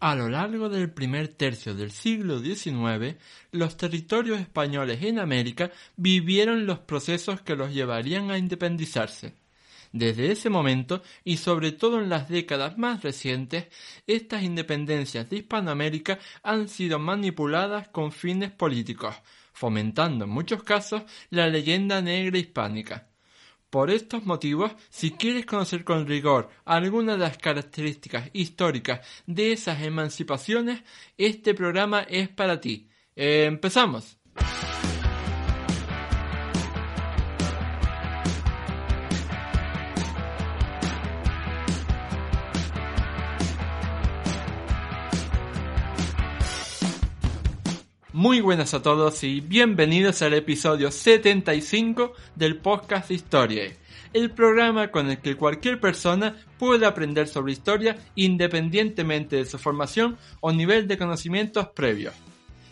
A lo largo del primer tercio del siglo XIX, los territorios españoles en América vivieron los procesos que los llevarían a independizarse. Desde ese momento, y sobre todo en las décadas más recientes, estas independencias de Hispanoamérica han sido manipuladas con fines políticos, fomentando en muchos casos la leyenda negra hispánica. Por estos motivos, si quieres conocer con rigor algunas de las características históricas de esas emancipaciones, este programa es para ti. empezamos. Muy buenas a todos y bienvenidos al episodio 75 del podcast Historia, el programa con el que cualquier persona puede aprender sobre historia independientemente de su formación o nivel de conocimientos previos.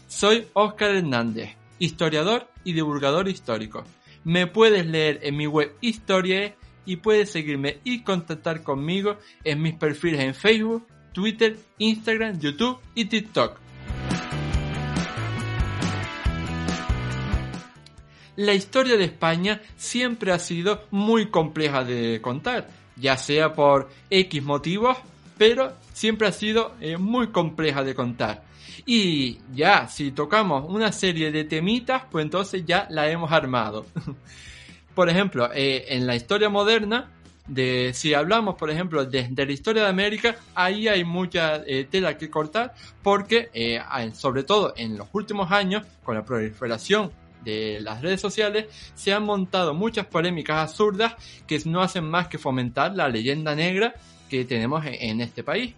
Soy Óscar Hernández, historiador y divulgador histórico. Me puedes leer en mi web Historiae y puedes seguirme y contactar conmigo en mis perfiles en Facebook, Twitter, Instagram, YouTube y TikTok. La historia de España siempre ha sido muy compleja de contar, ya sea por X motivos, pero siempre ha sido eh, muy compleja de contar. Y ya, si tocamos una serie de temitas, pues entonces ya la hemos armado. por ejemplo, eh, en la historia moderna, de si hablamos, por ejemplo, de, la historia de América, ahí hay mucha eh, tela que cortar, porque sobre todo en los últimos años, con la proliferación de las redes sociales se han montado muchas polémicas absurdas que no hacen más que fomentar la leyenda negra que tenemos en este país.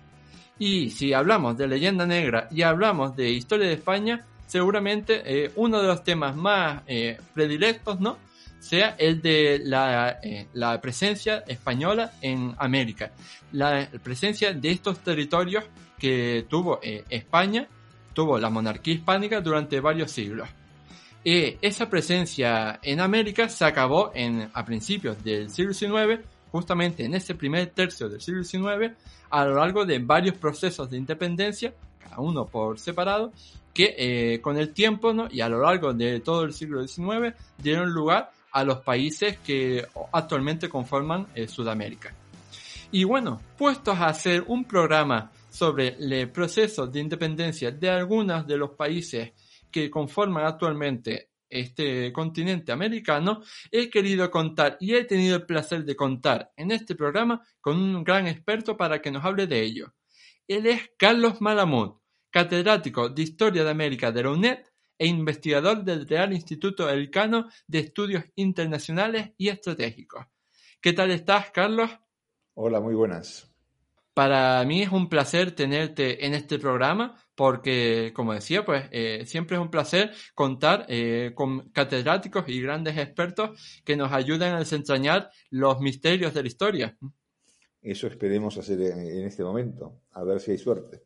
Y si hablamos de leyenda negra y hablamos de historia de España, seguramente eh, uno de los temas más eh, predilectos, ¿no? sea el de la, eh, la, presencia española en América, la presencia de estos territorios que tuvo España, tuvo la monarquía hispánica durante varios siglos. Y esa presencia en América se acabó en, a principios del siglo XIX, justamente en ese primer tercio del siglo XIX, a lo largo de varios procesos de independencia, cada uno por separado, que eh, con el tiempo ¿no? y a lo largo de todo el siglo XIX dieron lugar a los países que actualmente conforman eh, Sudamérica. Y bueno, puestos a hacer un programa sobre el proceso de independencia de algunos de los países que conforman actualmente este continente americano, he querido contar y he tenido el placer de contar en este programa con un gran experto para que nos hable de ello. Él es Carlos Malamud, catedrático de Historia de América de la UNED e investigador del Real Instituto Elcano de Estudios Internacionales y Estratégicos. ¿Qué tal estás, Carlos? Hola, muy buenas. Para mí es un placer tenerte en este programa porque, como decía, pues eh, siempre es un placer contar eh, con catedráticos y grandes expertos que nos ayuden a desentrañar los misterios de la historia. Eso esperemos hacer en este momento, a ver si hay suerte.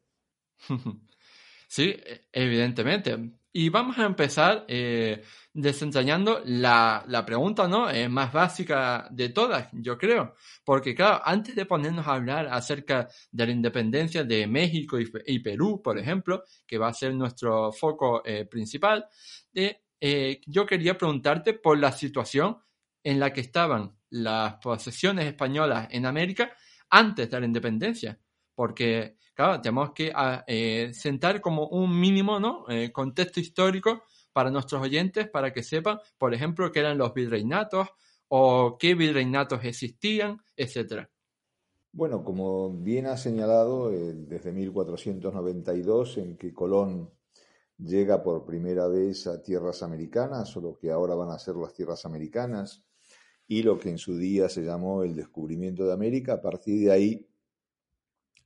sí, evidentemente. Y vamos a empezar eh, desentrañando la, la pregunta ¿no? Eh, más básica de todas, yo creo. Porque claro, antes de ponernos a hablar acerca de la independencia de México y, Perú, por ejemplo, que va a ser nuestro foco eh, principal, eh, yo quería preguntarte por la situación en la que estaban las posesiones españolas en América antes de la independencia. Porque claro, tenemos que ah, eh, sentar como un mínimo ¿no? Eh, contexto histórico para nuestros oyentes, para que sepan, por ejemplo, qué eran los virreinatos o qué virreinatos existían, etcétera. Bueno, como bien ha señalado, eh, desde 1492, en que Colón llega por primera vez a tierras americanas, o lo que ahora van a ser las tierras americanas, y lo que en su día se llamó el descubrimiento de América, a partir de ahí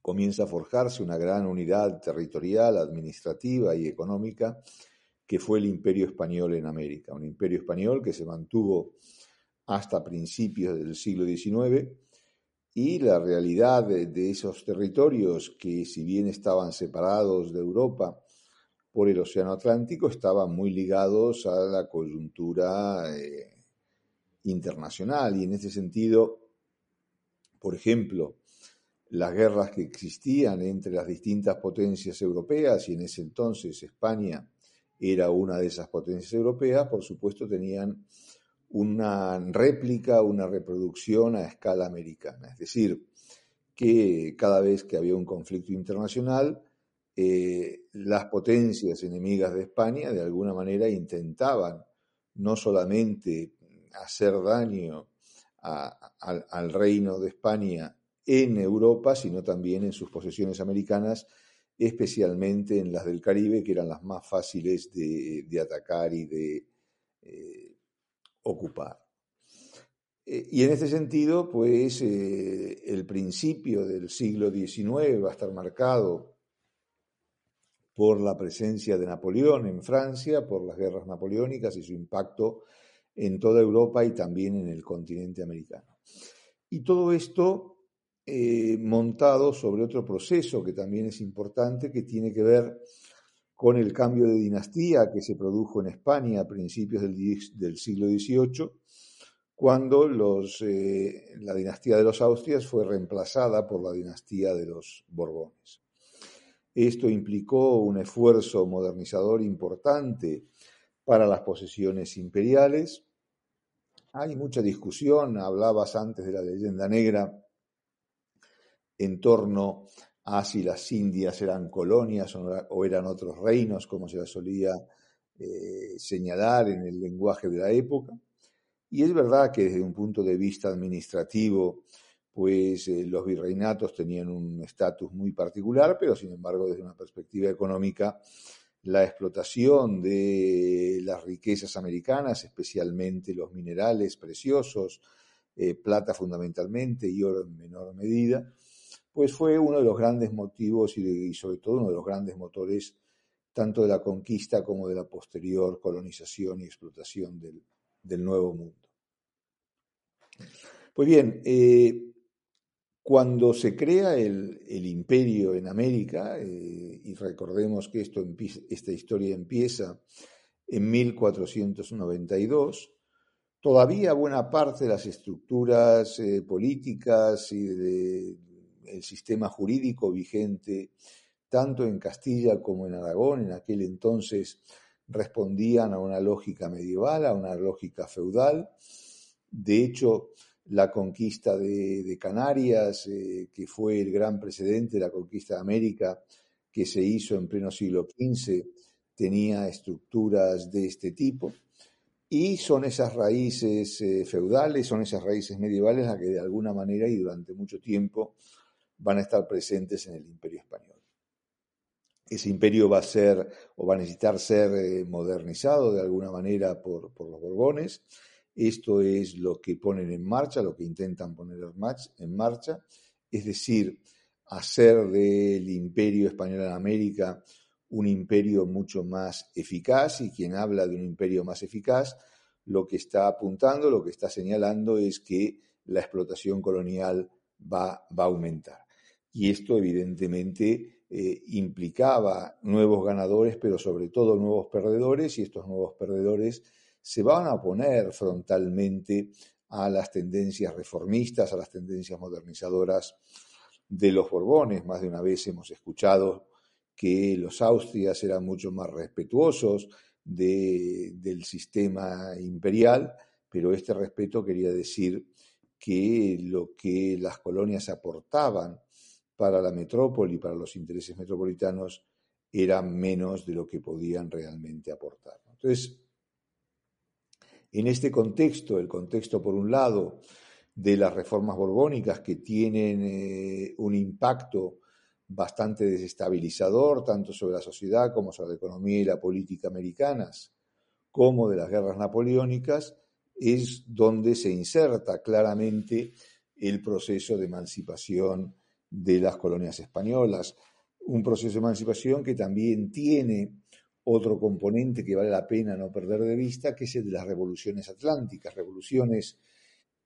comienza a forjarse una gran unidad territorial, administrativa y económica que fue el imperio español en América, un imperio español que se mantuvo hasta principios del siglo XIX y la realidad de, esos territorios que si bien estaban separados de Europa por el Océano Atlántico, estaban muy ligados a la coyuntura eh, internacional. Y en ese sentido, por ejemplo, las guerras que existían entre las distintas potencias europeas y en ese entonces España era una de esas potencias europeas, por supuesto tenían una réplica, una reproducción a escala americana. Es decir, que cada vez que había un conflicto internacional, eh, las potencias enemigas de España de alguna manera intentaban no solamente hacer daño al reino de España en Europa, sino también en sus posesiones americanas, especialmente en las del Caribe, que eran las más fáciles de, atacar y de eh, ocupar. Eh, y en este sentido, pues eh, el principio del siglo XIX va a estar marcado por la presencia de Napoleón en Francia, por las guerras napoleónicas y su impacto en toda Europa y también en el continente americano. Y todo esto eh, montado sobre otro proceso que también es importante, que tiene que ver con el cambio de dinastía que se produjo en España a principios del, siglo XVIII, cuando eh, la dinastía de los Austrias fue reemplazada por la dinastía de los Borbones. Esto implicó un esfuerzo modernizador importante para las posesiones imperiales. Hay mucha discusión, hablabas antes de la leyenda negra, en torno a si las Indias eran colonias o eran otros reinos, como se solía eh, señalar en el lenguaje de la época. Y es verdad que desde un punto de vista administrativo, pues eh, los virreinatos tenían un estatus muy particular, pero sin embargo desde una perspectiva económica, la explotación de las riquezas americanas, especialmente los minerales preciosos, eh, plata fundamentalmente y oro en menor medida, pues fue uno de los grandes motivos y, sobre todo uno de los grandes motores tanto de la conquista como de la posterior colonización y explotación del, Nuevo Mundo. Pues bien, eh, cuando se crea el, imperio en América, eh, y recordemos que esto, esta historia empieza en 1492, todavía buena parte de las estructuras eh, políticas y de, el sistema jurídico vigente tanto en Castilla como en Aragón en aquel entonces respondían a una lógica medieval, a una lógica feudal. De hecho, la conquista de, Canarias, eh, que fue el gran precedente de la conquista de América, que se hizo en pleno siglo XV, tenía estructuras de este tipo. Y son esas raíces eh, feudales, son esas raíces medievales las que de alguna manera y durante mucho tiempo van a estar presentes en el imperio español. Ese imperio va a ser o va a necesitar ser eh, modernizado de alguna manera por, los Borbones. Esto es lo que ponen en marcha, lo que intentan poner en marcha, es decir, hacer del imperio español en América un imperio mucho más eficaz y quien habla de un imperio más eficaz, lo que está apuntando, lo que está señalando es que la explotación colonial va, va a aumentar y esto evidentemente eh, implicaba nuevos ganadores, pero sobre todo nuevos perdedores, y estos nuevos perdedores se van a oponer frontalmente a las tendencias reformistas, a las tendencias modernizadoras de los Borbones. Más de una vez hemos escuchado que los Austrias eran mucho más respetuosos del sistema imperial, pero este respeto quería decir que lo que las colonias aportaban para la metrópoli, para los intereses metropolitanos, era menos de lo que podían realmente aportar. Entonces, en este contexto, el contexto por un lado de las reformas borbónicas que tienen eh, un impacto bastante desestabilizador tanto sobre la sociedad como sobre la economía y la política americanas, como de las guerras napoleónicas, es donde se inserta claramente el proceso de emancipación de las colonias españolas. Un proceso de emancipación que también tiene otro componente que vale la pena no perder de vista, que es el de las revoluciones atlánticas, revoluciones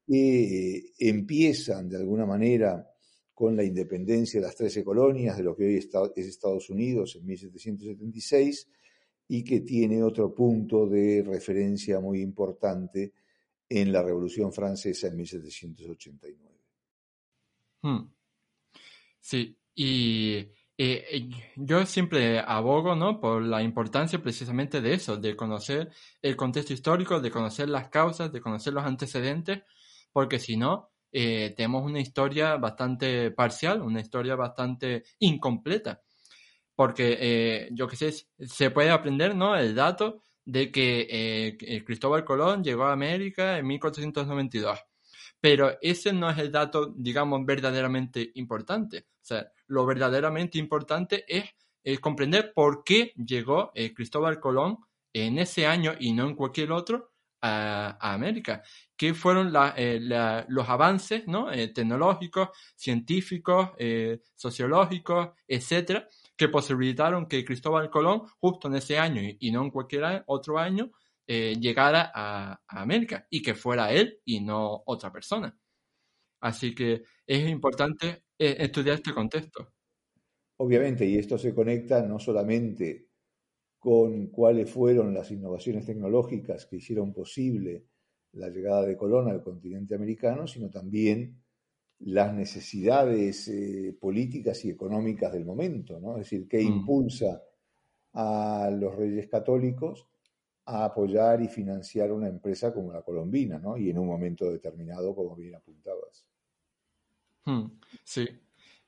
que eh, empiezan de alguna manera con la independencia de las trece colonias de lo que hoy es Estados Unidos en 1776 y que tiene otro punto de referencia muy importante en la Revolución Francesa en 1789. Hmm. Sí, y eh, yo siempre abogo, ¿no? Por la importancia precisamente de eso, de conocer el contexto histórico, de conocer las causas, de conocer los antecedentes, porque si no, eh, tenemos una historia bastante parcial, una historia bastante incompleta. Porque, eh, yo qué sé, se puede aprender, ¿no? El dato de que Cristóbal Colón llegó a América en 1492 pero ese no es el dato, digamos, verdaderamente importante. O sea, lo verdaderamente importante es, comprender por qué llegó eh, Cristóbal Colón en ese año y no en cualquier otro a, América. ¿Qué fueron eh, los avances ¿no? Eh, tecnológicos, científicos, sociológicos, etcétera, que posibilitaron que Cristóbal Colón, justo en ese año y no en cualquier otro año, eh, llegara a, América y que fuera él y no otra persona. Así que es importante eh, estudiar este contexto. Obviamente, y esto se conecta no solamente con cuáles fueron las innovaciones tecnológicas que hicieron posible la llegada de Colón al continente americano, sino también las necesidades eh, políticas y económicas del momento, ¿no? Es decir, qué mm. impulsa a los reyes católicos a apoyar y financiar una empresa como la colombina, ¿no? Y en un momento determinado, como bien apuntabas. Hmm, sí.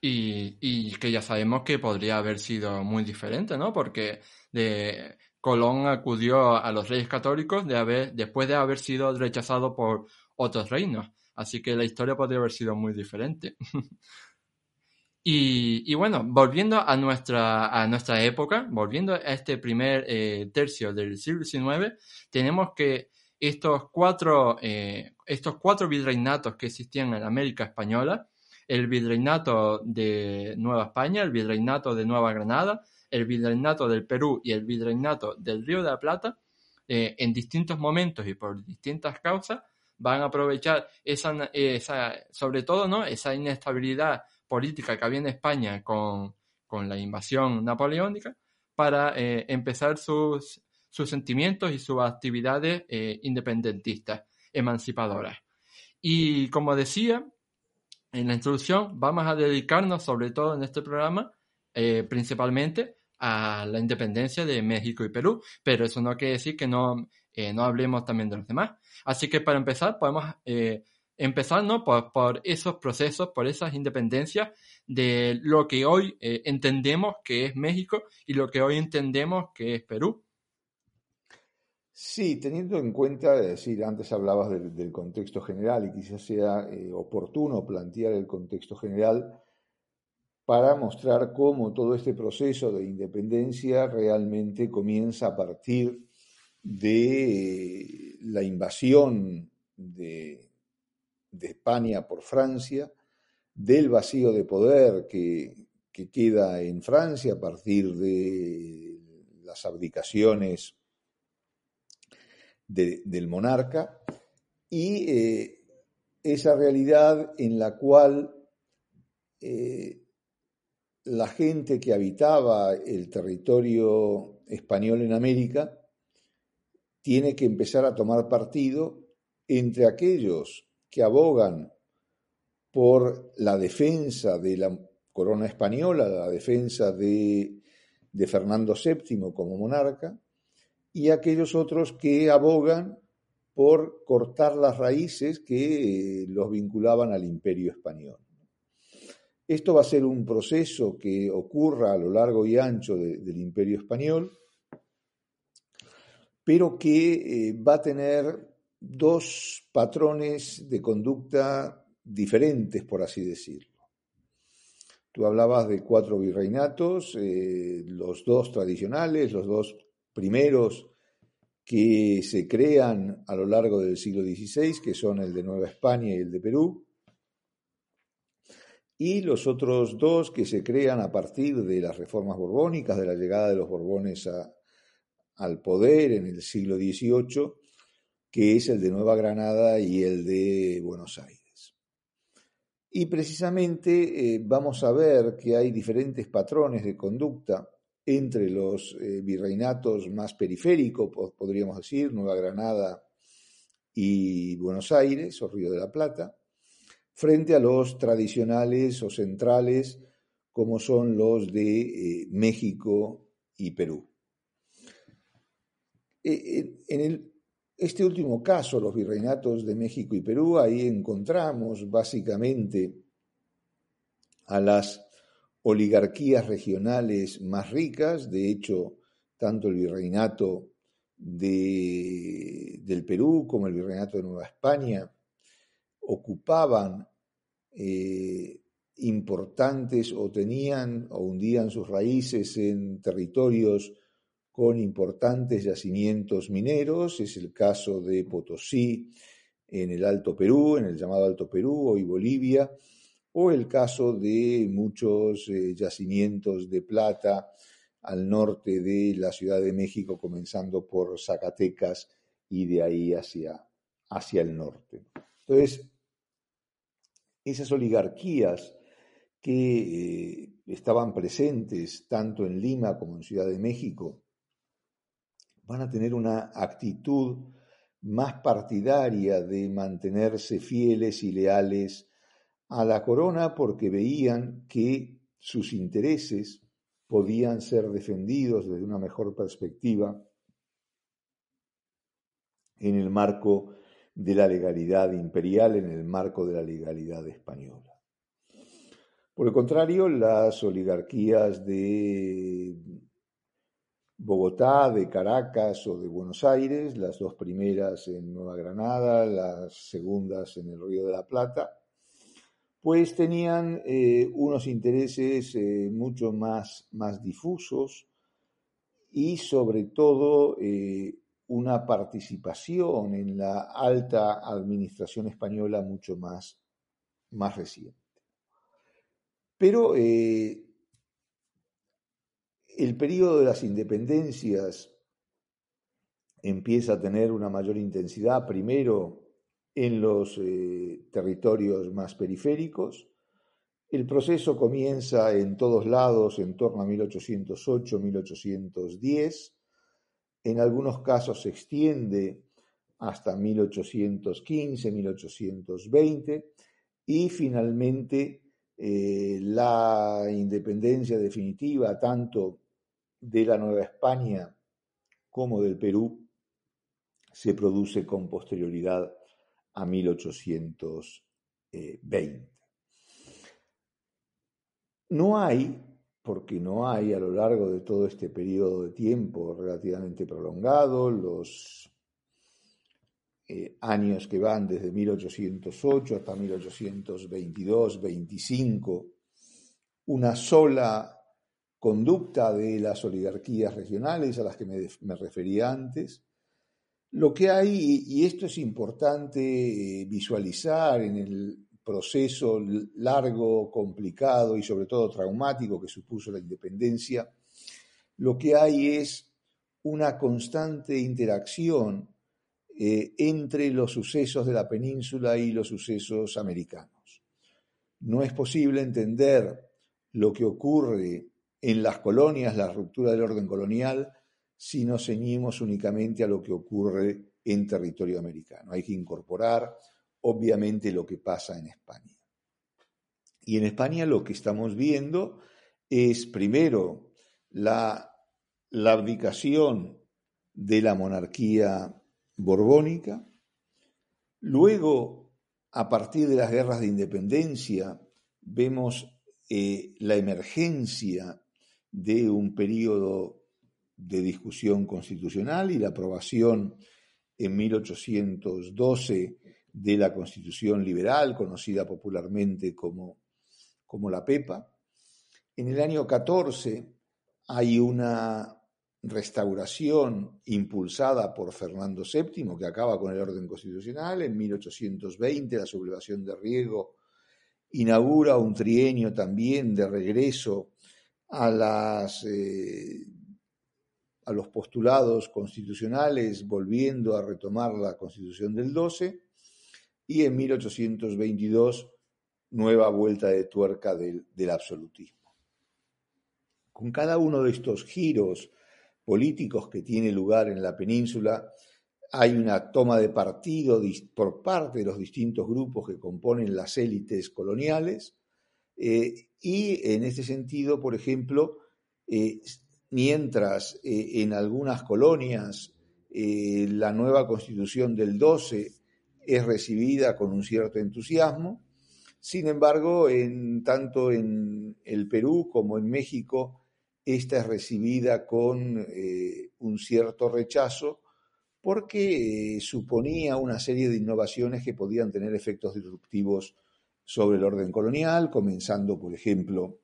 Y, que ya sabemos que podría haber sido muy diferente, ¿no? Porque de, Colón acudió a los reyes católicos de haber, después de haber sido rechazado por otros reinos. Así que la historia podría haber sido muy diferente. Y, bueno, volviendo a nuestra, a nuestra época, volviendo a este primer eh, tercio del siglo XIX, tenemos que estos cuatro, eh, estos cuatro virreinatos que existían en América Española, el virreinato de Nueva España, el virreinato de Nueva Granada, el virreinato del Perú y el virreinato del Río de la Plata, eh, en distintos momentos y por distintas causas, van a aprovechar esa, esa sobre todo, ¿no? esa inestabilidad política que había en España con, la invasión napoleónica para eh, empezar sus, sus sentimientos y sus actividades eh, independentistas, emancipadoras. Y como decía en la introducción, vamos a dedicarnos sobre todo en este programa eh, principalmente a la independencia de México y Perú, pero eso no quiere decir que no, no hablemos también de los demás. Así que para empezar podemos empezando por, esos procesos, por esas independencias de lo que hoy eh, entendemos que es México y lo que hoy entendemos que es Perú. Sí, teniendo en cuenta, es decir, antes hablabas del, contexto general y quizás sea eh, oportuno plantear el contexto general para mostrar cómo todo este proceso de independencia realmente comienza a partir de eh, la invasión de, de España por Francia, del vacío de poder que, queda en Francia a partir de las abdicaciones del monarca y eh, esa realidad en la cual eh, la gente que habitaba el territorio español en América tiene que empezar a tomar partido entre aquellos que abogan por la defensa de la corona española, la defensa de, Fernando VII como monarca, y aquellos otros que abogan por cortar las raíces que eh, los vinculaban al imperio español. Esto va a ser un proceso que ocurra a lo largo y ancho del imperio español, pero que eh, va a tener dos patrones de conducta diferentes, por así decirlo. Tú hablabas de cuatro virreinatos, eh, los dos tradicionales, los dos primeros que se crean a lo largo del siglo XVI, que son el de Nueva España y el de Perú. y los otros dos que se crean a partir de las reformas borbónicas, de la llegada de los borbones al poder en el siglo XVIII, que es el de Nueva Granada y el de Buenos Aires. Y precisamente eh, vamos a ver que hay diferentes patrones de conducta entre los eh, virreinatos más periféricos, podríamos decir, Nueva Granada y Buenos Aires o Río de la Plata, frente a los tradicionales o centrales como son los de eh, México y Perú. En este último caso, los virreinatos de México y Perú, ahí encontramos básicamente a las oligarquías regionales más ricas, de hecho, tanto el virreinato del Perú como el virreinato de Nueva España ocupaban eh, importantes o tenían o hundían sus raíces en territorios con importantes yacimientos mineros, es el caso de Potosí en el Alto Perú, en el llamado Alto Perú, hoy Bolivia, o el caso de muchos eh, yacimientos de plata al norte de la Ciudad de México, comenzando por Zacatecas y de ahí hacia, hacia el norte. Entonces, esas oligarquías que eh, estaban presentes tanto en Lima como en Ciudad de México van a tener una actitud más partidaria de mantenerse fieles y leales a la corona porque veían que sus intereses podían ser defendidos desde una mejor perspectiva en el marco de la legalidad imperial en el marco de la legalidad española. Por el contrario, las oligarquías de Bogotá, de Caracas o de Buenos Aires, las dos primeras en Nueva Granada, las segundas en el Río de la Plata, pues tenían eh, unos intereses eh, mucho más, más difusos y sobre todo eh, una participación en la alta administración española mucho más, más reciente. Pero el periodo de las independencias empieza a tener una mayor intensidad, primero en los eh, territorios más periféricos. El proceso comienza en todos lados en torno a 1808-1810 en algunos casos se extiende hasta 1815, 1820 y finalmente eh, la independencia definitiva tanto de la Nueva España como del Perú se produce con posterioridad a 1820. No hay porque no hay a lo largo de todo este periodo de tiempo relativamente prolongado, los eh, años que van desde 1808 hasta 1822-25, una sola conducta de las oligarquías regionales a las que me, me referí antes. Lo que hay, y esto es importante eh, visualizar en el proceso largo, complicado y sobre todo traumático que supuso la independencia, lo que hay es una constante interacción eh, entre los sucesos de la península y los sucesos americanos. No es posible entender lo que ocurre en las colonias, la ruptura del orden colonial, si nos ceñimos únicamente a lo que ocurre en territorio americano. Hay que incorporar obviamente lo que pasa en España. Y en España lo que estamos viendo es primero la, abdicación de la monarquía borbónica, luego a partir de las guerras de independencia vemos eh, la emergencia de un periodo de discusión constitucional y la aprobación en 1812 de la Constitución liberal, conocida popularmente como, como la PEPA. En el año 14 hay una restauración impulsada por Fernando VII, que acaba con el orden constitucional, en 1820 la sublevación de Riego inaugura un trienio también de regreso eh, a los postulados constitucionales, volviendo a retomar la constitución del 12, y en 1822 nueva vuelta de tuerca del, del absolutismo. Con cada uno de estos giros políticos que tiene lugar en la península, hay una toma de partido por parte de los distintos grupos que componen las élites coloniales eh, y en este sentido, por ejemplo, eh, mientras eh, en algunas colonias la nueva constitución del 12 es recibida con un cierto entusiasmo, sin embargo, en, tanto en el Perú como en México, esta es recibida con un cierto rechazo, porque eh, suponía una serie de innovaciones que podían tener efectos disruptivos sobre el orden colonial, comenzando, por ejemplo,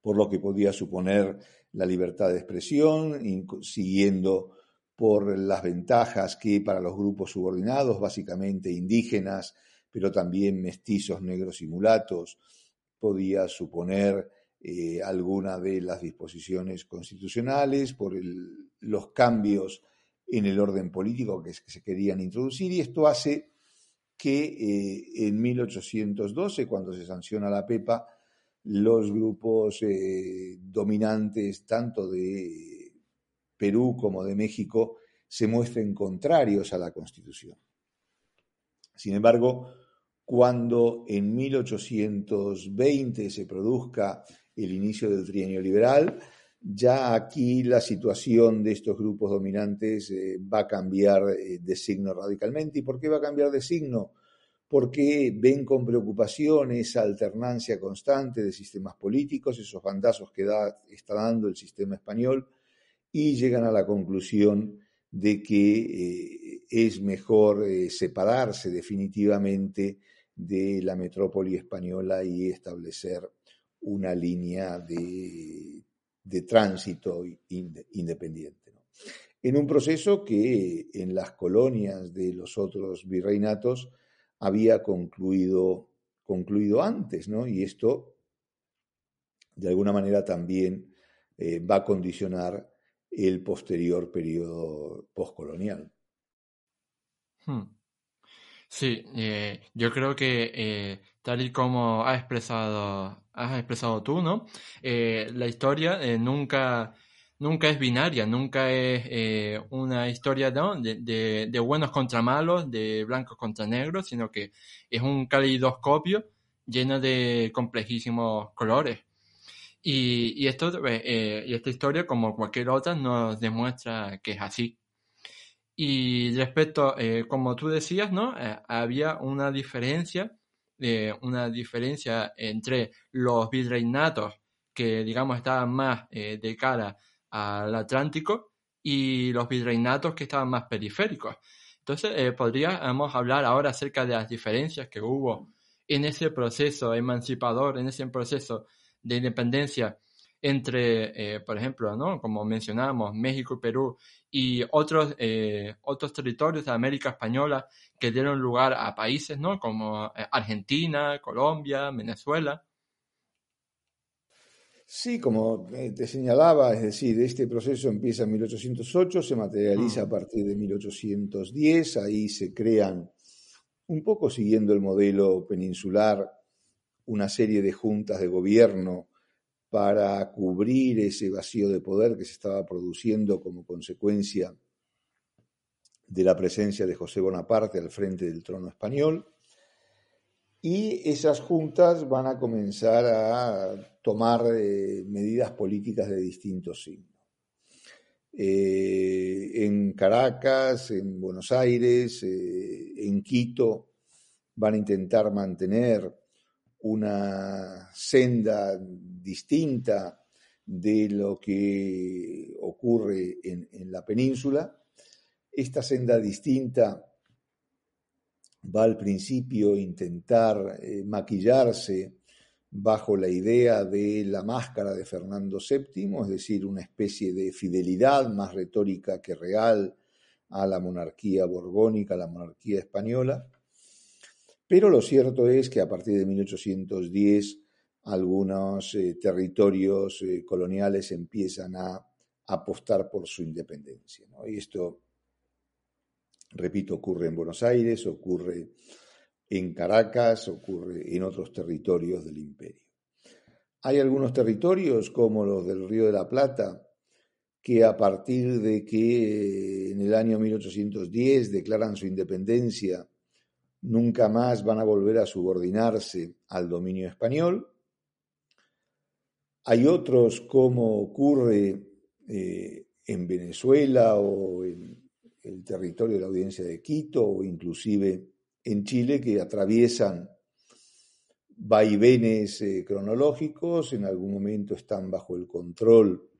por lo que podía suponer la libertad de expresión, siguiendo por las ventajas que para los grupos subordinados, básicamente indígenas, pero también mestizos, negros y mulatos, podía suponer eh, alguna de las disposiciones constitucionales, por los cambios en el orden político que, se querían introducir y esto hace que eh, en 1812, cuando se sanciona la PEPA, los grupos eh, dominantes tanto de Perú como de México se muestren contrarios a la Constitución. Sin embargo, cuando en 1820 se produzca el inicio del trienio liberal, ya aquí la situación de estos grupos dominantes eh, va a cambiar eh, de signo radicalmente. ¿Y por qué va a cambiar de signo? Porque ven con preocupación esa alternancia constante de sistemas políticos, esos bandazos que está dando el sistema español, y llegan a la conclusión de que eh, es mejor separarse definitivamente de la metrópoli española y establecer una línea de de tránsito independiente. En un proceso que en las colonias de los otros virreinatos había concluido, concluido antes, ¿no? Y esto, de alguna manera, también eh, va a condicionar el posterior periodo postcolonial. Hmm. Sí, eh, yo creo que eh, tal y como has expresado, has expresado tú, ¿no? Eh, la historia nunca, nunca es binaria, nunca es una historia de, de, buenos contra malos, de blancos contra negros, sino que es un calidoscopio lleno de complejísimos colores. Y, y, esto, y esta historia, como cualquier otra, nos demuestra que es así. Y respecto, eh, como tú decías, ¿no? Eh, había una diferencia, eh, una diferencia entre los virreinatos que, digamos, estaban más de cara al Atlántico y los virreinatos que estaban más periféricos. Entonces, podríamos hablar ahora acerca de las diferencias que hubo en ese proceso emancipador, en ese proceso de independencia entre, por ejemplo, ¿no? como mencionábamos, México y Perú y otros, eh, otros territorios de América Española que dieron lugar a países ¿no? como eh, Argentina, Colombia, Venezuela. Sí, como te señalaba, es decir, este proceso empieza en 1808, se materializa a mm. partir de 1810, ahí se crean, un poco siguiendo el modelo peninsular, una serie de juntas de gobierno para cubrir ese vacío de poder que se estaba produciendo como consecuencia de la presencia de José Bonaparte al frente del trono español. Y esas juntas van a comenzar a tomar eh, medidas políticas de distintos signos. Eh, en Caracas, en Buenos Aires, eh, en Quito, van a intentar mantener una senda distinta de lo que ocurre en, la península. Esta senda distinta va al principio a intentar eh, maquillarse bajo la idea de la máscara de Fernando VII, es decir, una especie de fidelidad más retórica que real a la monarquía borbónica, a la monarquía española Pero lo cierto es que a partir de 1810 algunos eh, territorios eh, coloniales empiezan a apostar por su independencia. Y esto, repito, ocurre en Buenos Aires, ocurre en Caracas, ocurre en otros territorios del imperio. Hay algunos territorios, como los del Río de la Plata, que a partir de que en el año 1810 declaran su independencia, nunca más van a volver a subordinarse al dominio español. Hay otros, como ocurre eh, en Venezuela o en el territorio de la audiencia de Quito o inclusive en Chile, que atraviesan vaivenes eh, cronológicos, en algún momento están bajo el control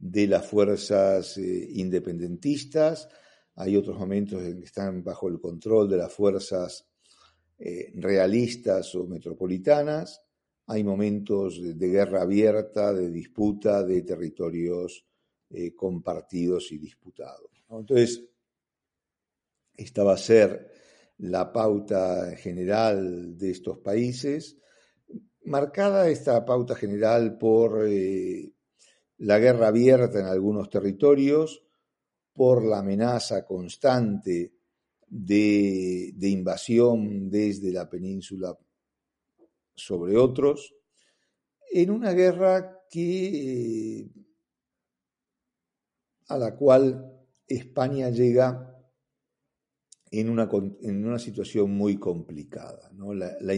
de las fuerzas eh, independentistas, hay otros momentos en que están bajo el control de las fuerzas realistas o metropolitanas, hay momentos de, guerra abierta, de disputa de territorios eh, compartidos y disputados. Entonces, esta va a ser la pauta general de estos países, marcada esta pauta general por la guerra abierta en algunos territorios, por la amenaza constante de, invasión desde la península sobre otros, en una guerra que, a la cual España llega en una, en una situación muy complicada. La, la,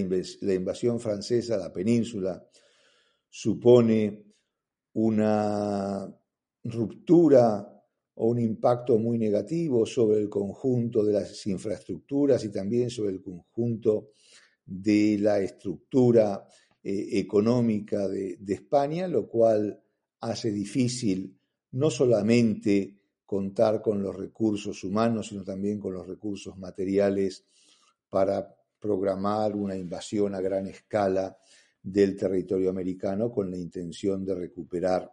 invasión francesa a la península supone una ruptura o un impacto muy negativo sobre el conjunto de las infraestructuras y también sobre el conjunto de la estructura eh, económica de, de España, lo cual hace difícil no solamente contar con los recursos humanos, sino también con los recursos materiales para programar una invasión a gran escala del territorio americano con la intención de recuperar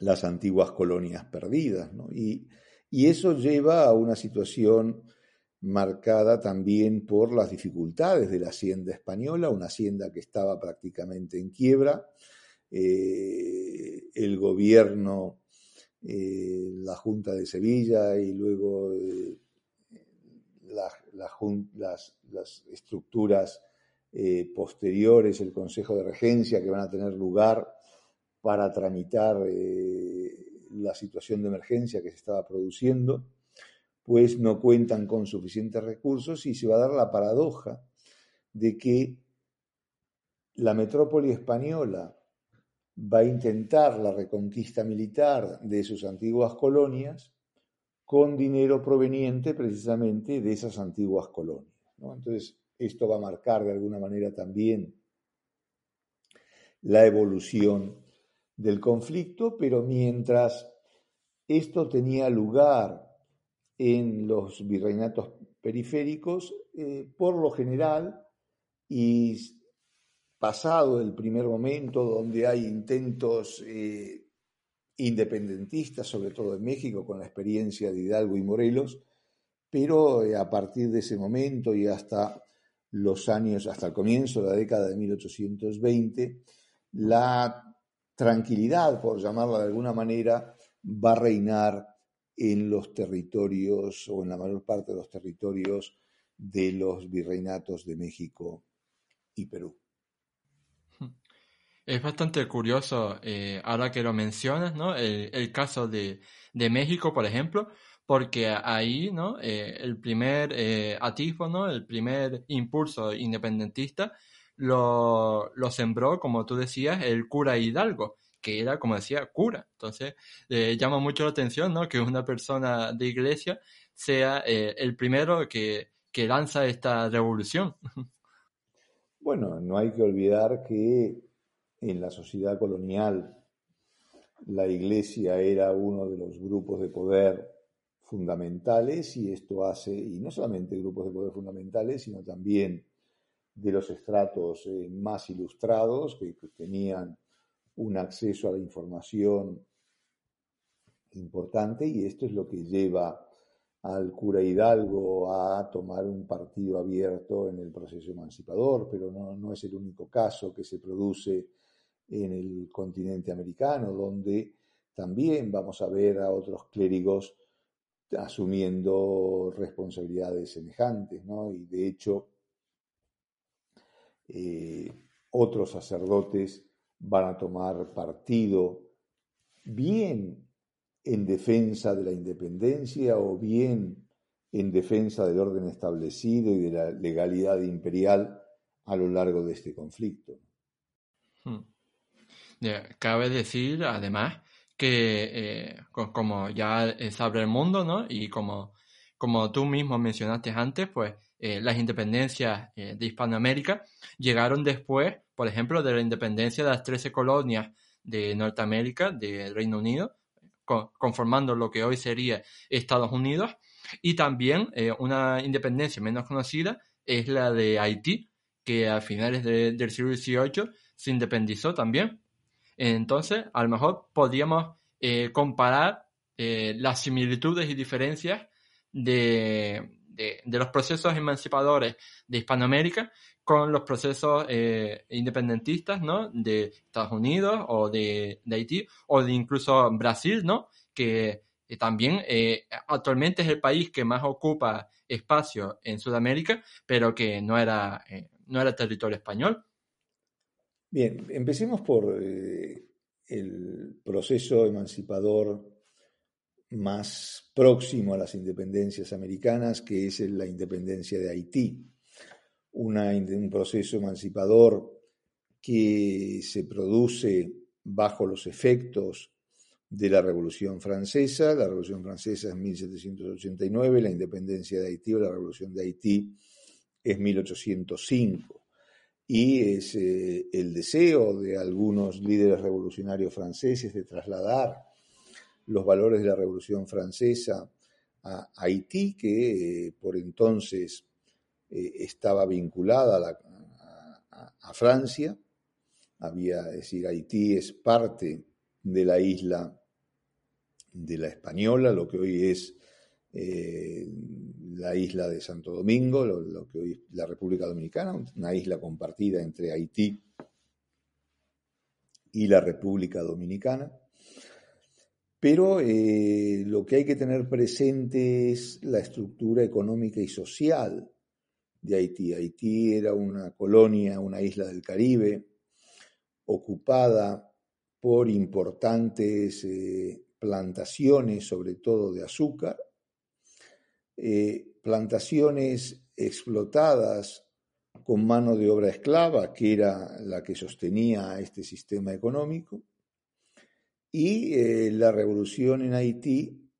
las antiguas colonias perdidas. Y, eso lleva a una situación marcada también por las dificultades de la hacienda española, una hacienda que estaba prácticamente en quiebra. Eh, el gobierno, eh, la Junta de Sevilla y luego eh, las estructuras eh, posteriores, el Consejo de Regencia, que van a tener lugar para tramitar la situación de emergencia que se estaba produciendo, pues no cuentan con suficientes recursos y se va a dar la paradoja de que la metrópoli española va a intentar la reconquista militar de sus antiguas colonias con dinero proveniente precisamente de esas antiguas colonias. Entonces, esto va a marcar de alguna manera también la evolución del conflicto, pero mientras esto tenía lugar en los virreinatos periféricos, eh, por lo general, y pasado el primer momento donde hay intentos eh, independentistas, sobre todo en México, con la experiencia de Hidalgo y Morelos, pero eh, a partir de ese momento y hasta los años, hasta el comienzo de la década de 1820, la tranquilidad, por llamarla de alguna manera, va a reinar en los territorios o en la mayor parte de los territorios de los virreinatos de México y Perú. Es bastante curioso, eh, ahora que lo mencionas, ¿no? El, caso de, de México, por ejemplo, porque ahí, ¿no? Eh, el primer eh, atisbo, ¿no? El primer impulso independentista lo, lo sembró, como tú decías, el cura Hidalgo, que era, como decía, cura. Entonces, eh, llama mucho la atención, ¿no? Que una persona de iglesia sea eh, el primero que, que lanza esta revolución. Bueno, no hay que olvidar que en la sociedad colonial la iglesia era uno de los grupos de poder fundamentales y esto hace, y no solamente grupos de poder fundamentales, sino también de los estratos eh, más ilustrados que, tenían un acceso a la información importante y esto es lo que lleva al cura Hidalgo a tomar un partido abierto en el proceso emancipador, pero no, no es el único caso que se produce en el continente americano, donde también vamos a ver a otros clérigos asumiendo responsabilidades semejantes, ¿no? Y de hecho, eh, otros sacerdotes van a tomar partido bien en defensa de la independencia o bien en defensa del orden establecido y de la legalidad imperial a lo largo de este conflicto. Hmm. Cabe decir, además, que eh, como ya sabe el mundo, ¿no? Y como, como tú mismo mencionaste antes, pues eh, las independencias eh, de Hispanoamérica llegaron después, por ejemplo, de la independencia de las 13 colonias de Norteamérica, del Reino Unido, conformando lo que hoy sería Estados Unidos, y también eh, una independencia menos conocida es la de Haití, que a finales del siglo XVIII se independizó también. Entonces, a lo mejor podríamos comparar las similitudes y diferencias de, los procesos emancipadores de Hispanoamérica con los procesos eh, independentistas, ¿no? De Estados Unidos o de, Haití o de incluso Brasil, ¿no? Que eh, también eh, actualmente es el país que más ocupa espacio en Sudamérica, pero que no era, no era territorio español. Bien, empecemos por el proceso emancipador más próximo a las independencias americanas, que es la independencia de Haití un proceso emancipador que se produce bajo los efectos de la Revolución Francesa. La Revolución Francesa es 1789, la independencia de Haití o la Revolución de Haití es 1805. Y es eh, el deseo de algunos líderes revolucionarios franceses de trasladar los valores de la Revolución Francesa a Haití, que eh, por entonces eh, estaba vinculada a, Francia, había, es decir, Haití es parte de la isla de la Española, lo que hoy es eh, la isla de Santo Domingo, lo, que hoy es la República Dominicana, una isla compartida entre Haití y la República Dominicana. Pero eh, lo que hay que tener presente es la estructura económica y social de Haití. Haití era una colonia, una isla del Caribe, ocupada por importantes eh, plantaciones, sobre todo de azúcar, eh, plantaciones explotadas con mano de obra esclava, que era la que sostenía este sistema económico, y eh, la revolución en Haití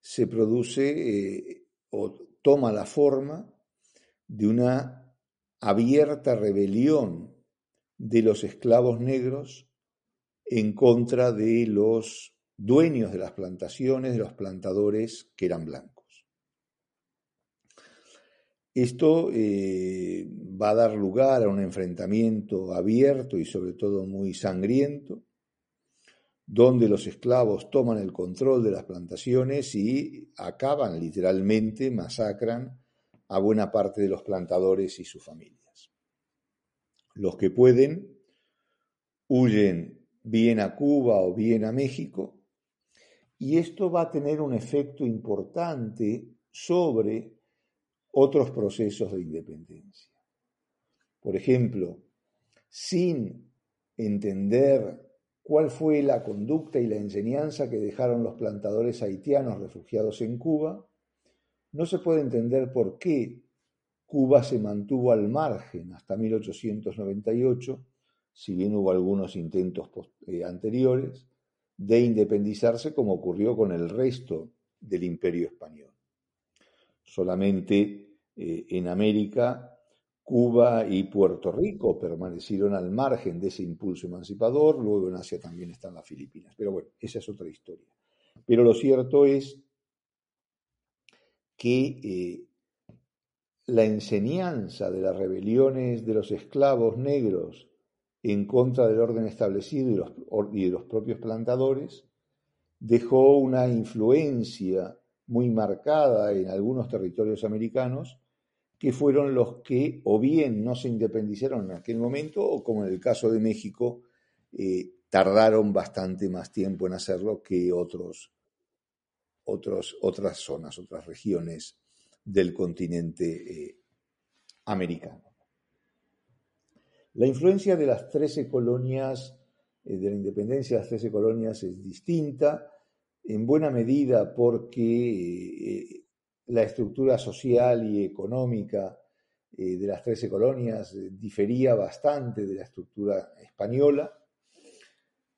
se produce o toma la forma de una abierta rebelión de los esclavos negros en contra de los dueños de las plantaciones, de los plantadores que eran blancos. Esto eh, va a dar lugar a un enfrentamiento abierto y sobre todo muy sangriento, donde los esclavos toman el control de las plantaciones y acaban literalmente, masacran a buena parte de los plantadores y sus familias. Los que pueden huyen bien a Cuba o bien a México y esto va a tener un efecto importante sobre otros procesos de independencia. Por ejemplo, sin entender cuál fue la conducta y la enseñanza que dejaron los plantadores haitianos refugiados en Cuba, no se puede entender por qué Cuba se mantuvo al margen hasta 1898, si bien hubo algunos intentos eh, anteriores, de independizarse como ocurrió con el resto del imperio español. Solamente eh, en América, Cuba y Puerto Rico permanecieron al margen de ese impulso emancipador, luego en Asia también están las Filipinas. Pero bueno, esa es otra historia. Pero lo cierto es que eh, la enseñanza de las rebeliones de los esclavos negros en contra del orden establecido y, los, de los propios plantadores dejó una influencia muy marcada en algunos territorios americanos, que fueron los que o bien no se independizaron en aquel momento, o como en el caso de México, eh, tardaron bastante más tiempo en hacerlo que otros, otros, otras zonas, otras regiones del continente eh, americano. La influencia de las 13 colonias, eh, de la independencia de las 13 colonias es distinta, en buena medida porque la estructura social y económica de las 13 colonias difería bastante de la estructura española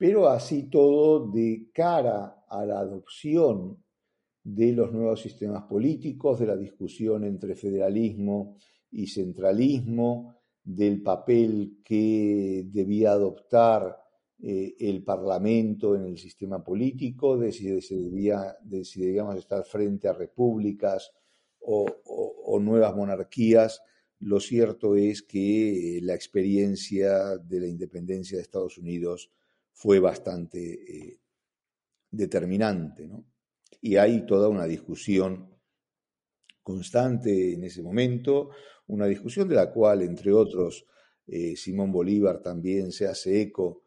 pero así todo de cara a la adopción de los nuevos sistemas políticos, de la discusión entre federalismo y centralismo, del papel que debía adoptar eh, el Parlamento en el sistema político, de si, debía, de si debíamos estar frente a repúblicas o nuevas monarquías, lo cierto es que la experiencia de la independencia de Estados Unidos fue bastante eh, determinante. Y hay toda una discusión constante en ese momento, una discusión de la cual, entre otros, eh, Simón Bolívar también se hace eco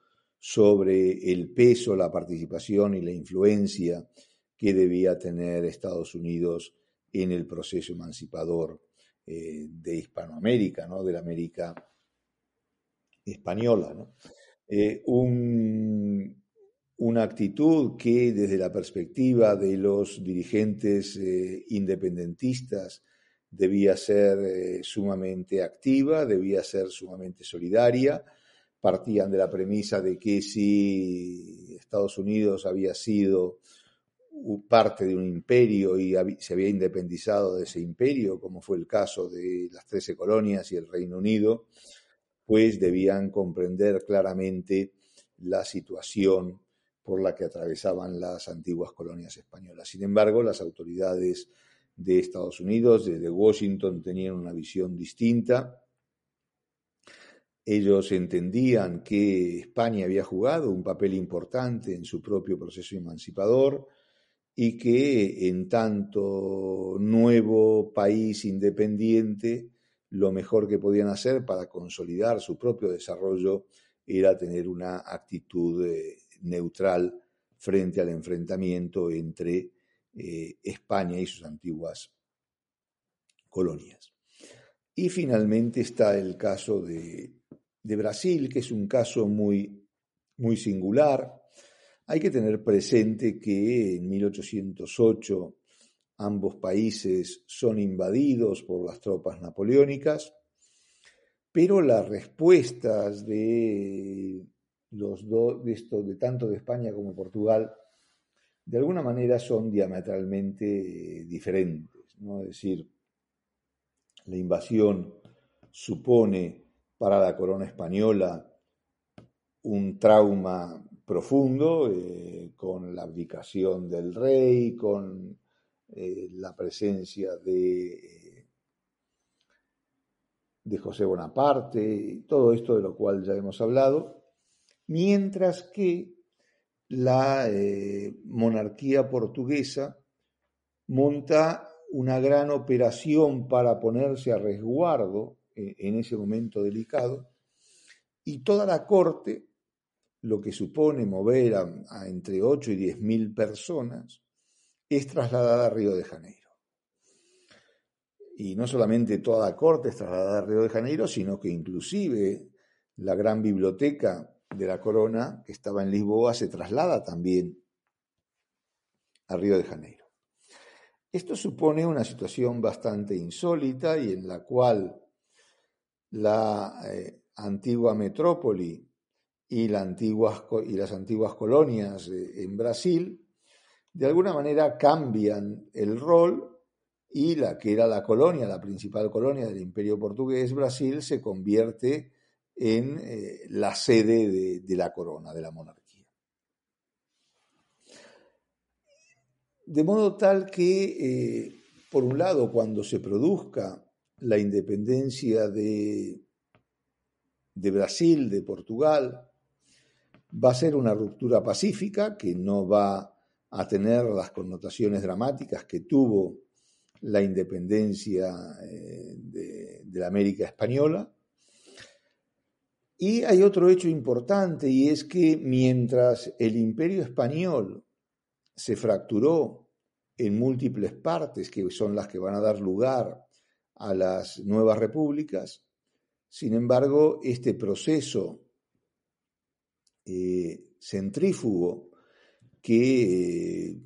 sobre el peso, la participación y la influencia que debía tener Estados Unidos en el proceso emancipador eh, de Hispanoamérica, ¿no? de la América española. ¿no? Eh, una actitud que desde la perspectiva de los dirigentes eh, independentistas debía ser sumamente activa, debía ser sumamente solidaria. Partían de la premisa de que si Estados Unidos había sido parte de un imperio y se había independizado de ese imperio, como fue el caso de las Trece Colonias y el Reino Unido, pues debían comprender claramente la situación por la que atravesaban las antiguas colonias españolas. Sin embargo, las autoridades de Estados Unidos, de Washington, tenían una visión distinta. Ellos entendían que España había jugado un papel importante en su propio proceso emancipador y que en tanto nuevo país independiente lo mejor que podían hacer para consolidar su propio desarrollo era tener una actitud eh, neutral frente al enfrentamiento entre eh, España y sus antiguas colonias. Y finalmente está el caso de, de Brasil, que es un caso muy, muy singular. Hay que tener presente que en 1808 Ambos países son invadidos por las tropas napoleónicas, pero las respuestas de los dos, de, de tanto de España como Portugal, de alguna manera son diametralmente diferentes. ¿no? Es decir, la invasión supone para la corona española un trauma profundo, eh, con la abdicación del rey, con eh, la presencia de, de José Bonaparte, todo esto de lo cual ya hemos hablado, mientras que la eh, monarquía portuguesa monta una gran operación para ponerse a resguardo eh, en ese momento delicado y toda la corte, lo que supone mover a, entre 8 y 10 mil personas, es trasladada a Río de Janeiro. Y no solamente toda la corte es trasladada a Río de Janeiro, sino que inclusive la gran biblioteca de la corona que estaba en Lisboa se traslada también a Río de Janeiro. Esto supone una situación bastante insólita y en la cual la eh, antigua metrópoli y, las antiguas colonias en Brasil de alguna manera cambian el rol y la que era la colonia, la principal colonia del imperio portugués, Brasil, se convierte en eh, la sede de, la corona, de la monarquía. De modo tal que, eh, por un lado, cuando se produzca la independencia de, de Brasil, de Portugal, va a ser una ruptura pacífica que no va a tener las connotaciones dramáticas que tuvo la independencia eh, de, la América Española. Y hay otro hecho importante y es que mientras el imperio español se fracturó en múltiples partes, que son las que van a dar lugar a las nuevas repúblicas, sin embargo, este proceso eh, centrífugo que eh,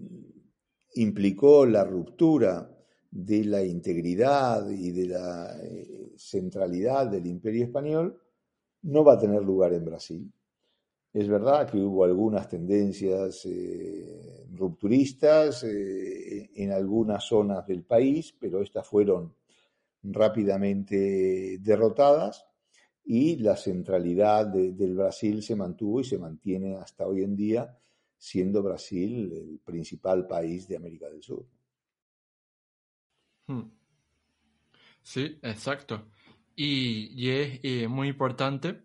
implicó la ruptura de la integridad y de la eh, centralidad del imperio español, no va a tener lugar en Brasil. Es verdad que hubo algunas tendencias rupturistas en algunas zonas del país, pero estas fueron rápidamente derrotadas y la centralidad del Brasil se mantuvo y se mantiene hasta hoy en día, siendo Brasil el principal país de América del Sur. Hmm. Sí, exacto. Y, es eh, muy importante,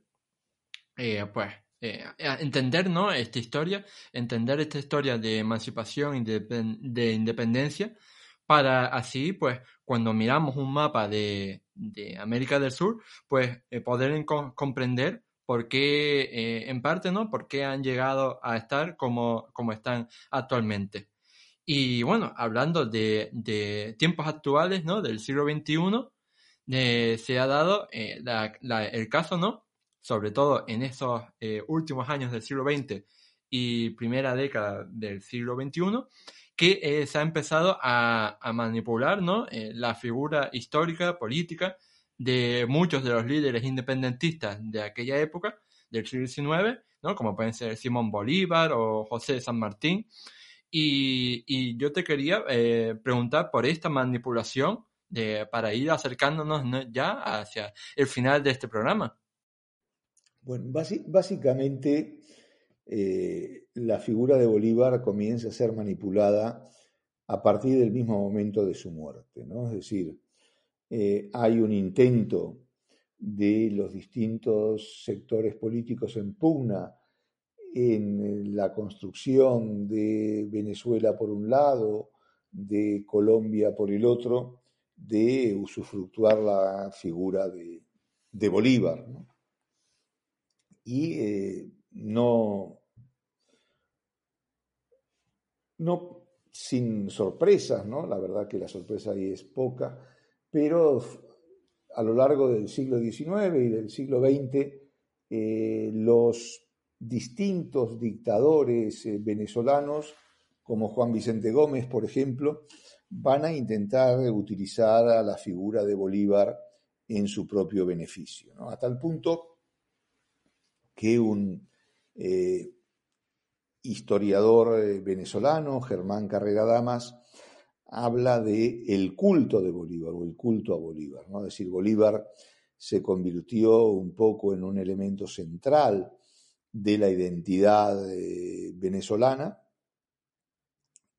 eh, pues, eh, entender, ¿no? Esta historia, entender esta historia de emancipación y de, independencia, para así, pues, cuando miramos un mapa de, América del Sur, pues, poder comprender por qué, en parte, ¿no? Por qué han llegado a estar como, como están actualmente. Y bueno, hablando de, tiempos actuales, ¿no? Del siglo XXI, eh, se ha dado eh, el caso, ¿no? Sobre todo en esos eh, últimos años del siglo XX y primera década del siglo XXI, que se ha empezado a, manipular, ¿no? la figura histórica, política de muchos de los líderes independentistas de aquella época, del siglo XIX, ¿no? Como pueden ser Simón Bolívar o José de San Martín, y, yo te quería eh, preguntar por esta manipulación de, para ir acercándonos ya hacia el final de este programa. Bueno, básicamente eh, la figura de Bolívar comienza a ser manipulada a partir del mismo momento de su muerte. Es decir, eh, hay un intento de los distintos sectores políticos en pugna en la construcción de Venezuela por un lado, de Colombia por el otro, de usufructuar la figura de, Bolívar. Y eh, no, no sin sorpresas, ¿no? la verdad que la sorpresa ahí es poca, pero a lo largo del siglo XIX y del siglo XX, eh, los distintos dictadores eh, venezolanos, como Juan Vicente Gómez, por ejemplo, van a intentar utilizar a la figura de Bolívar en su propio beneficio, a tal punto que un eh, historiador eh, venezolano, Germán Carrera Damas, habla de el culto de Bolívar o el culto a Bolívar, ¿no? es decir, Bolívar se convirtió un poco en un elemento central de la identidad eh, venezolana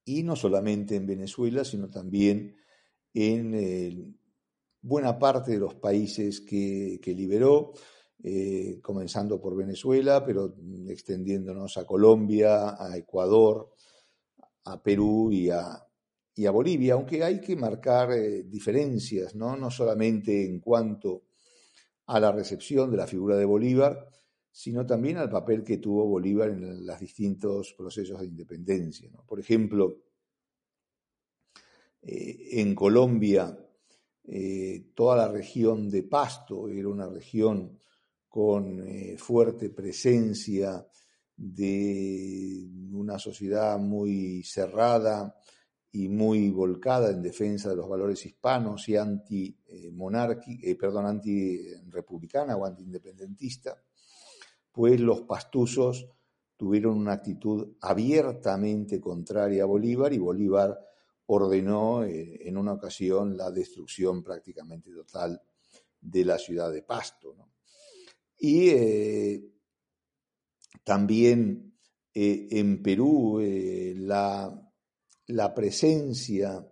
y no solamente en Venezuela, sino también en buena parte de los países que, liberó, eh, comenzando por Venezuela, pero extendiéndonos a Colombia, a Ecuador, a Perú y a, y a Bolivia, aunque hay que marcar diferencias, ¿no? no solamente en cuanto a la recepción de la figura de Bolívar, sino también al papel que tuvo Bolívar en los distintos procesos de independencia. Por ejemplo, eh, en Colombia, eh, toda la región de Pasto era una región con eh, fuerte presencia de una sociedad muy cerrada y muy volcada en defensa de los valores hispanos y anti perdón, anti republicana o anti independentista pues los pastuzos tuvieron una actitud abiertamente contraria a Bolívar y Bolívar ordenó eh, en una ocasión la destrucción prácticamente total de la ciudad de Pasto. Y eh, también eh, en Perú la, la presencia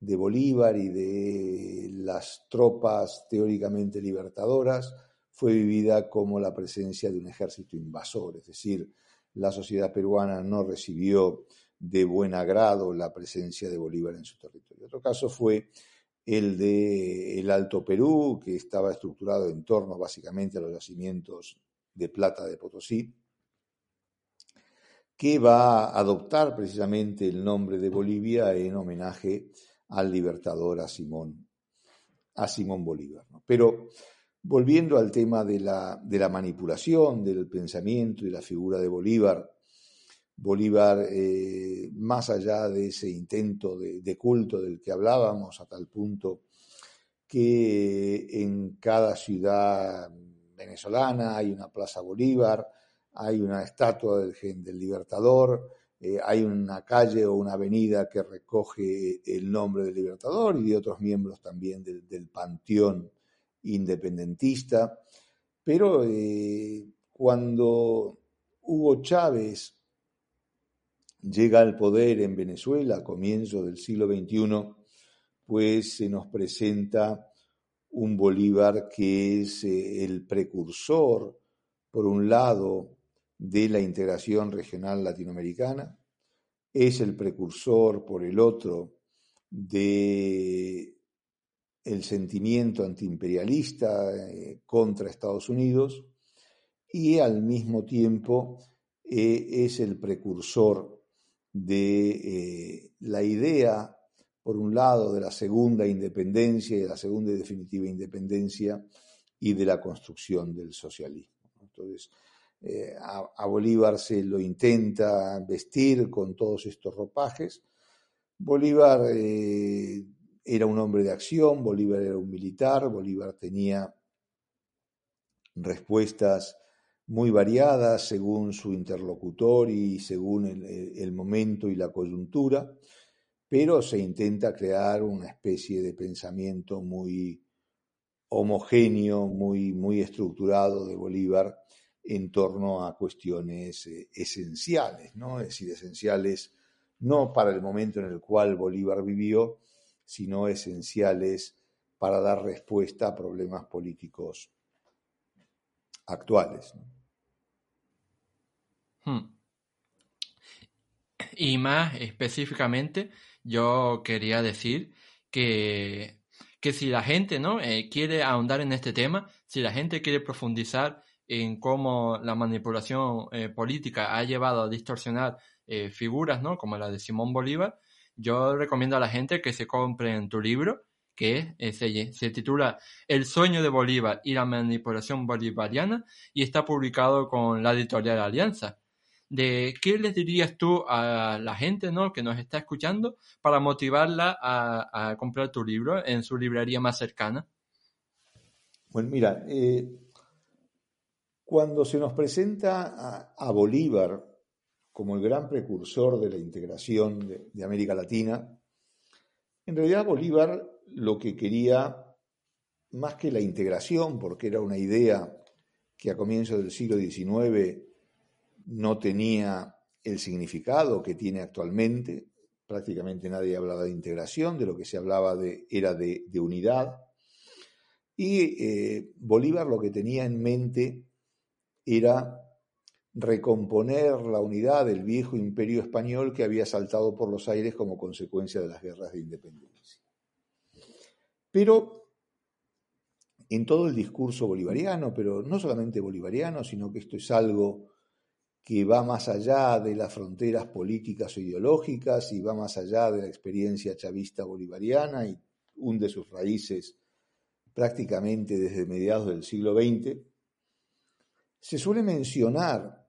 de Bolívar y de las tropas teóricamente libertadoras fue vivida como la presencia de un ejército invasor, es decir, la sociedad peruana no recibió de buen agrado la presencia de Bolívar en su territorio. Otro caso fue el de el Alto Perú, que estaba estructurado en torno básicamente a los yacimientos de plata de Potosí, que va a adoptar precisamente el nombre de Bolivia en homenaje al libertador a Simón, a Simón Bolívar. Pero volviendo al tema de la, de la manipulación del pensamiento y la figura de Bolívar, Bolívar, eh, más allá de ese intento de, culto del que hablábamos, a tal punto que en cada ciudad venezolana hay una Plaza Bolívar, hay una estatua del, del Libertador, eh, hay una calle o una avenida que recoge el nombre del Libertador y de otros miembros también del, panteón independentista. Pero eh, cuando Hugo Chávez llega al poder en Venezuela a comienzos del siglo XXI, pues se nos presenta un Bolívar que es eh, el precursor, por un lado, de la integración regional latinoamericana, es el precursor, por el otro, de el sentimiento antiimperialista eh, contra Estados Unidos y al mismo tiempo eh, es el precursor de eh, la idea, por un lado, de la segunda independencia y de la segunda y definitiva independencia y de la construcción del socialismo. Entonces, eh, a, Bolívar se lo intenta vestir con todos estos ropajes. Bolívar eh, era un hombre de acción, Bolívar era un militar, Bolívar tenía respuestas muy variadas según su interlocutor y según el, momento y la coyuntura, pero se intenta crear una especie de pensamiento muy homogéneo, muy, muy estructurado de Bolívar en torno a cuestiones eh, esenciales, ¿no? Es decir, esenciales no para el momento en el cual Bolívar vivió, sino esenciales para dar respuesta a problemas políticos actuales. Hmm. Y más específicamente, yo quería decir que, que si la gente ¿no? Eh, quiere ahondar en este tema, si la gente quiere profundizar en cómo la manipulación eh, política ha llevado a distorsionar eh, figuras ¿no? como la de Simón Bolívar, yo recomiendo a la gente que se compren tu libro, que se, se titula El sueño de Bolívar y la manipulación bolivariana y está publicado con la editorial Alianza de qué les dirías tú a la gente ¿no? que nos está escuchando para motivarla a, comprar tu libro en su librería más cercana. Bueno, mira, eh, cuando se nos presenta a, Bolívar como el gran precursor de la integración de América Latina, en realidad Bolívar lo que quería, más que la integración, porque era una idea que a comienzos del siglo XIX no tenía el significado que tiene actualmente. Prácticamente nadie hablaba de integración, de lo que se hablaba era de, unidad. Y eh, Bolívar lo que tenía en mente era recomponer la unidad del viejo imperio español que había saltado por los aires como consecuencia de las guerras de independencia. Pero en todo el discurso bolivariano, pero no solamente bolivariano, sino que esto es algo que va más allá de las fronteras políticas o ideológicas y va más allá de la experiencia chavista bolivariana y hunde sus raíces prácticamente desde mediados del siglo XX, se suele mencionar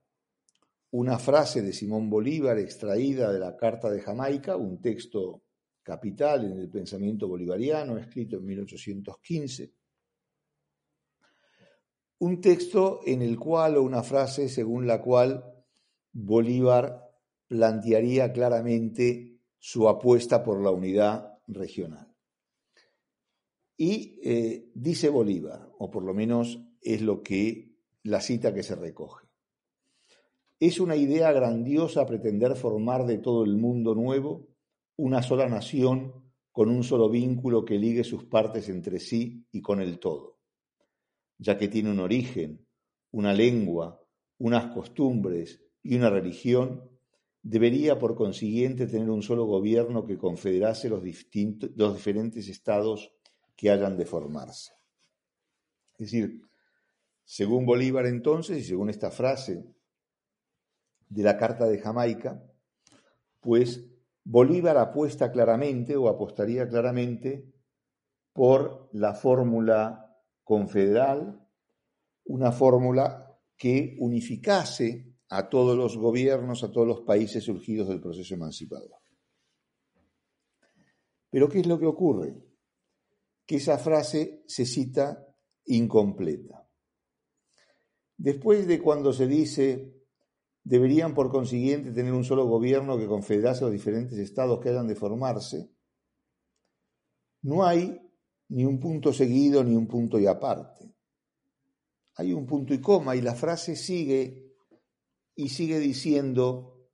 una frase de Simón Bolívar extraída de la Carta de Jamaica, un texto capital en el pensamiento bolivariano, escrito en 1815, un texto en el cual, o una frase según la cual Bolívar plantearía claramente su apuesta por la unidad regional. Y eh, dice Bolívar, o por lo menos es lo que la cita que se recoge. Es una idea grandiosa pretender formar de todo el mundo nuevo una sola nación con un solo vínculo que ligue sus partes entre sí y con el todo ya que tiene un origen, una lengua, unas costumbres y una religión debería por consiguiente tener un solo gobierno que confederase los, distintos, los diferentes estados que hayan de formarse. Es decir, según Bolívar entonces, y según esta frase de la Carta de Jamaica, pues Bolívar apuesta claramente o apostaría claramente por la fórmula confederal, una fórmula que unificase a todos los gobiernos, a todos los países surgidos del proceso emancipador. Pero ¿qué es lo que ocurre? Que esa frase se cita incompleta. Después de cuando se dice deberían por consiguiente tener un solo gobierno que confederase a los diferentes estados que hayan de formarse, no hay ni un punto seguido ni un punto y aparte. Hay un punto y coma y la frase sigue y sigue diciendo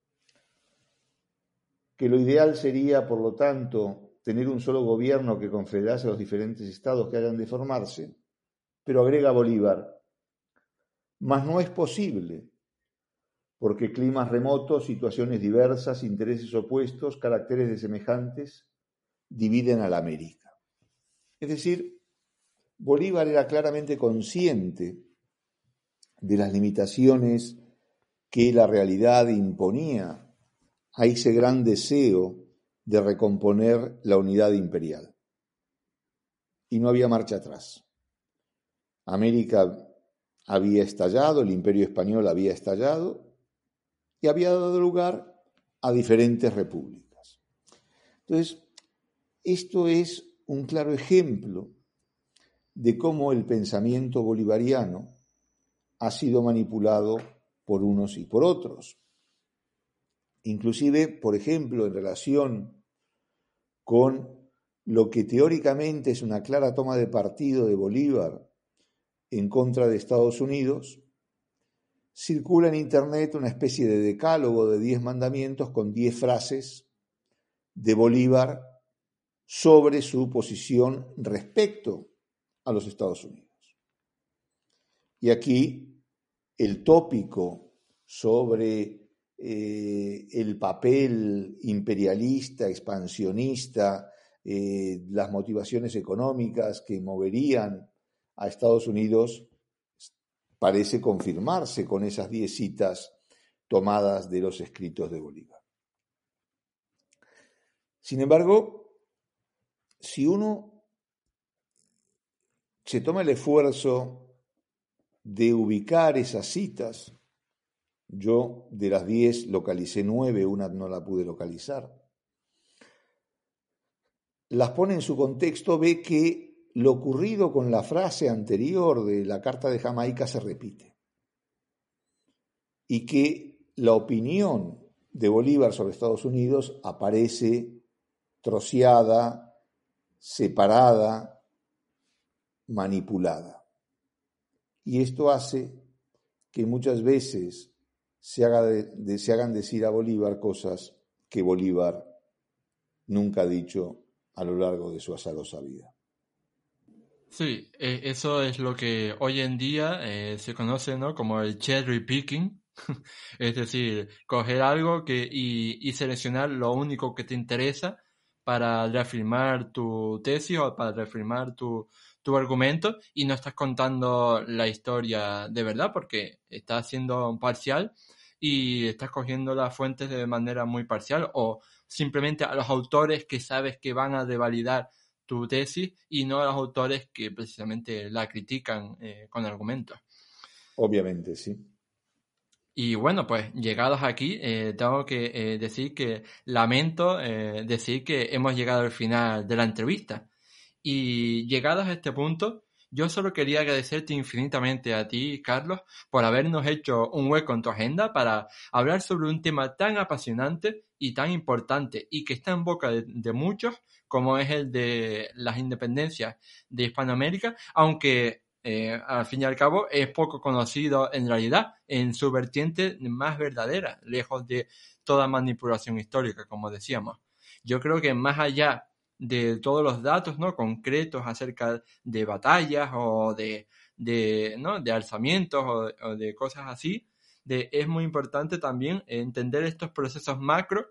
que lo ideal sería, por lo tanto, tener un solo gobierno que confederase a los diferentes estados que hayan de formarse, pero agrega Bolívar, mas no es posible, porque climas remotos, situaciones diversas, intereses opuestos, caracteres de semejantes, dividen a la América. Es decir, Bolívar era claramente consciente de las limitaciones que la realidad imponía a ese gran deseo de recomponer la unidad imperial. Y no había marcha atrás. América había estallado, el imperio español había estallado y había dado lugar a diferentes repúblicas. Entonces, esto es un claro ejemplo de cómo el pensamiento bolivariano ha sido manipulado por unos y por otros. Inclusive, por ejemplo, en relación con lo que teóricamente es una clara toma de partido de Bolívar en contra de Estados Unidos, circula en Internet una especie de decálogo de diez mandamientos con diez frases de Bolívar sobre su posición respecto a los Estados Unidos. Y aquí el tópico sobre eh, el papel imperialista, expansionista, eh, las motivaciones económicas que moverían a Estados Unidos parece confirmarse con esas diez citas tomadas de los escritos de Bolívar. Sin embargo, si uno se toma el esfuerzo de ubicar esas citas, yo de las diez localicé nueve, una no la pude localizar, las pone en su contexto, ve que lo ocurrido con la frase anterior de la Carta de Jamaica se repite. Y que la opinión de Bolívar sobre Estados Unidos aparece troceada, separada, manipulada. Y esto hace que muchas veces se, se hagan decir a Bolívar cosas que Bolívar nunca ha dicho a lo largo de su azarosa vida. Sí, eh, eso es lo que hoy en día eh, se conoce ¿no? como el cherry picking, es decir, coger algo que, y, y seleccionar lo único que te interesa para reafirmar tu tesis o para reafirmar tu, tu argumento y no estás contando la historia de verdad porque estás siendo parcial y estás cogiendo las fuentes de manera muy parcial o simplemente a los autores que sabes que van a devalidar tu tesis y no a los autores que precisamente la critican eh, con argumentos. Obviamente, sí. Y bueno, pues llegados aquí, eh, tengo que eh, decir que lamento decir que hemos llegado al final de la entrevista. Y llegados a este punto, yo solo quería agradecerte infinitamente a ti, Carlos, por habernos hecho un hueco en tu agenda para hablar sobre un tema tan apasionante y tan importante y que está en boca de, muchos, como es el de las independencias de Hispanoamérica, aunque eh, al fin y al cabo es poco conocido en realidad en su vertiente más verdadera, lejos de toda manipulación histórica, como decíamos. Yo creo que más allá de todos los datos ¿no? concretos acerca de batallas o de, de, ¿no? de alzamientos o, de cosas así, de es muy importante también entender estos procesos macro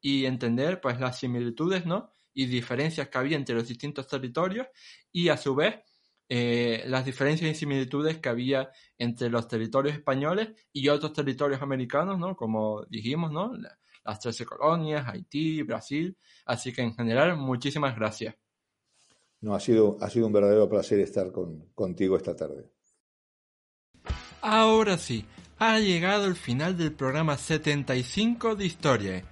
y entender pues las similitudes, ¿no? Y diferencias que había entre los distintos territorios y a su vez eh, las diferencias y similitudes que había entre los territorios españoles y otros territorios americanos, ¿no? Como dijimos, ¿no? Las 13 colonias, Haití, Brasil. Así que en general, muchísimas gracias. No, ha sido, ha sido un verdadero placer estar con, contigo esta tarde. Ahora sí, ha llegado el final del programa 75 de Historia.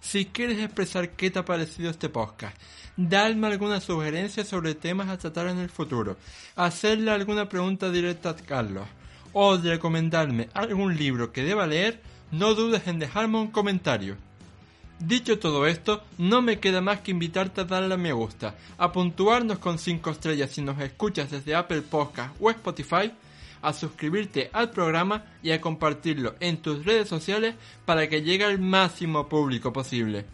Si quieres expresar qué te ha parecido este podcast, darme alguna sugerencia sobre temas a tratar en el futuro, hacerle alguna pregunta directa a Carlos o recomendarme algún libro que deba leer, no dudes en dejarme un comentario. Dicho todo esto, no me queda más que invitarte a darle a me gusta, a puntuarnos con 5 estrellas si nos escuchas desde Apple Podcast o Spotify, a suscribirte al programa y a compartirlo en tus redes sociales para que llegue al máximo público posible.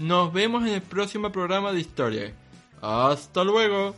Nos vemos en el próximo programa de historia. ¡Hasta luego!